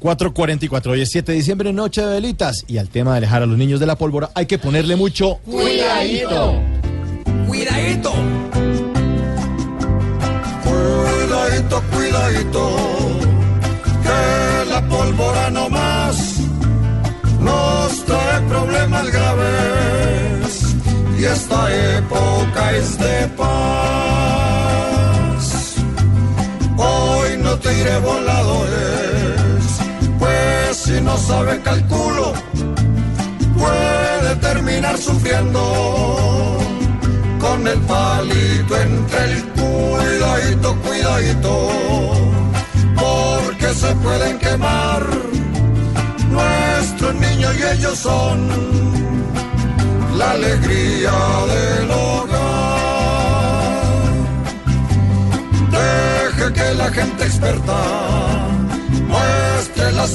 444, hoy es 7 de diciembre, noche de velitas. Y al tema de alejar a los niños de la pólvora hay que ponerle mucho Cuidadito. Cuidadito. Cuidadito, cuidadito, que la pólvora no más nos trae problemas graves y esta época es de paz. Hoy no te iré pues no sabe calculo, puede terminar sufriendo con el palito entre el cuidadito, cuidadito, porque se pueden quemar nuestros niños y ellos son la alegría del hogar. Deje que la gente experta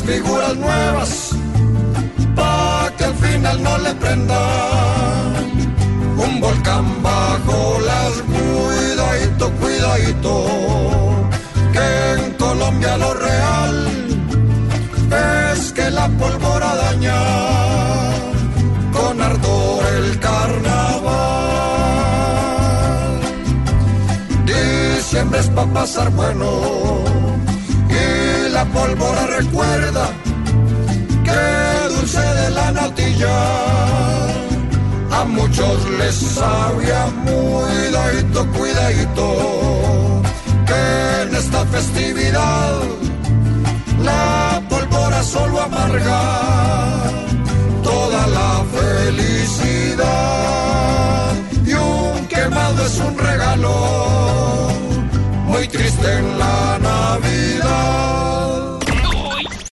figuras nuevas, para que al final no le prendan un volcán bajo las cuidadito, cuidadito, que en Colombia lo real es que la pólvora daña con ardor el carnaval. Diciembre es para pasar bueno pólvora recuerda que dulce de la natilla a muchos les sabía cuidadito, cuidadito, que en esta festividad